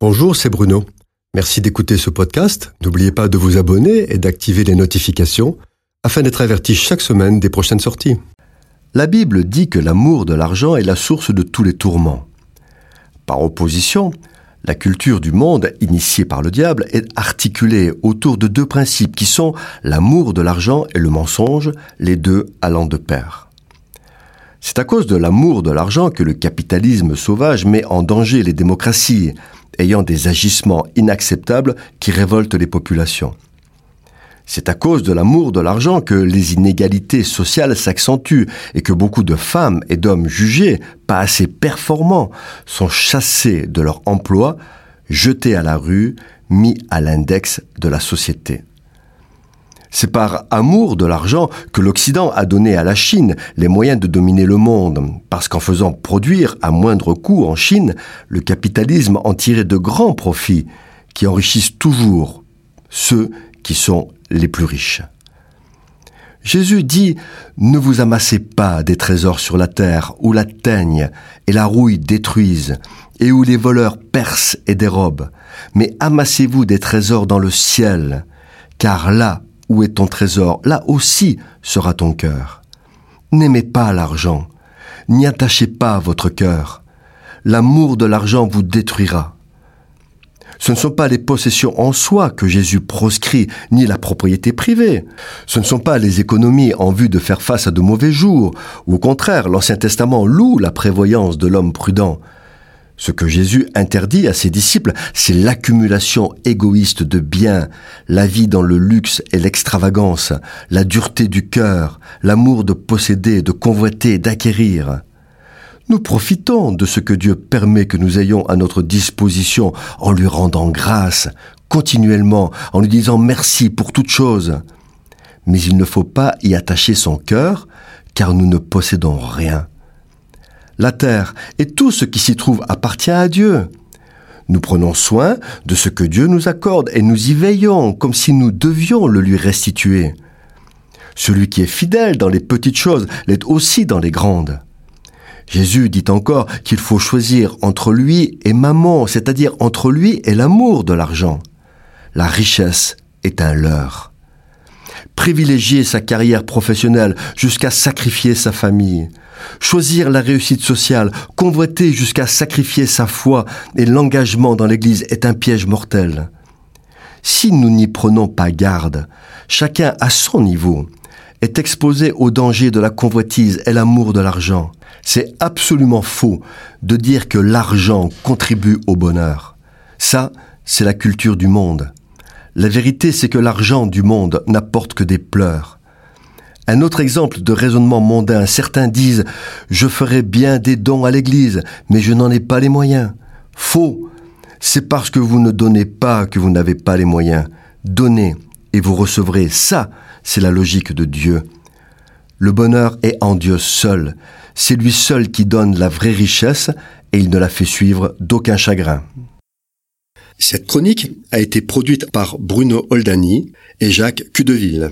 Bonjour, c'est Bruno. Merci d'écouter ce podcast. N'oubliez pas de vous abonner et d'activer les notifications afin d'être averti chaque semaine des prochaines sorties. La Bible dit que l'amour de l'argent est la source de tous les tourments. Par opposition, la culture du monde, initiée par le diable, est articulée autour de deux principes qui sont l'amour de l'argent et le mensonge, les deux allant de pair. C'est à cause de l'amour de l'argent que le capitalisme sauvage met en danger les démocraties, ayant des agissements inacceptables qui révoltent les populations. C'est à cause de l'amour de l'argent que les inégalités sociales s'accentuent et que beaucoup de femmes et d'hommes jugés pas assez performants sont chassés de leur emploi, jetés à la rue, mis à l'index de la société. C'est par amour de l'argent que l'Occident a donné à la Chine les moyens de dominer le monde, parce qu'en faisant produire à moindre coût en Chine, le capitalisme en tirait de grands profits qui enrichissent toujours ceux qui sont les plus riches. Jésus dit Ne vous amassez pas des trésors sur la terre où la teigne et la rouille détruisent et où les voleurs percent et dérobent, mais amassez-vous des trésors dans le ciel, car là où est ton trésor, là aussi sera ton cœur. N'aimez pas l'argent, n'y attachez pas votre cœur. L'amour de l'argent vous détruira. Ce ne sont pas les possessions en soi que Jésus proscrit, ni la propriété privée. Ce ne sont pas les économies en vue de faire face à de mauvais jours, ou au contraire, l'Ancien Testament loue la prévoyance de l'homme prudent. Ce que Jésus interdit à ses disciples, c'est l'accumulation égoïste de biens, la vie dans le luxe et l'extravagance, la dureté du cœur, l'amour de posséder, de convoiter, d'acquérir. Nous profitons de ce que Dieu permet que nous ayons à notre disposition en lui rendant grâce, continuellement, en lui disant merci pour toute chose. Mais il ne faut pas y attacher son cœur, car nous ne possédons rien la terre et tout ce qui s'y trouve appartient à Dieu. Nous prenons soin de ce que Dieu nous accorde et nous y veillons comme si nous devions le lui restituer. Celui qui est fidèle dans les petites choses l'est aussi dans les grandes. Jésus dit encore qu'il faut choisir entre lui et maman, c'est-à-dire entre lui et l'amour de l'argent. La richesse est un leurre. Privilégier sa carrière professionnelle jusqu'à sacrifier sa famille, Choisir la réussite sociale, convoiter jusqu'à sacrifier sa foi et l'engagement dans l'Église est un piège mortel. Si nous n'y prenons pas garde, chacun à son niveau est exposé au danger de la convoitise et l'amour de l'argent. C'est absolument faux de dire que l'argent contribue au bonheur. Ça, c'est la culture du monde. La vérité, c'est que l'argent du monde n'apporte que des pleurs. Un autre exemple de raisonnement mondain, certains disent ⁇ Je ferai bien des dons à l'Église, mais je n'en ai pas les moyens ⁇ Faux C'est parce que vous ne donnez pas que vous n'avez pas les moyens. Donnez et vous recevrez. Ça, c'est la logique de Dieu. Le bonheur est en Dieu seul. C'est lui seul qui donne la vraie richesse et il ne la fait suivre d'aucun chagrin. Cette chronique a été produite par Bruno Oldani et Jacques Cudeville.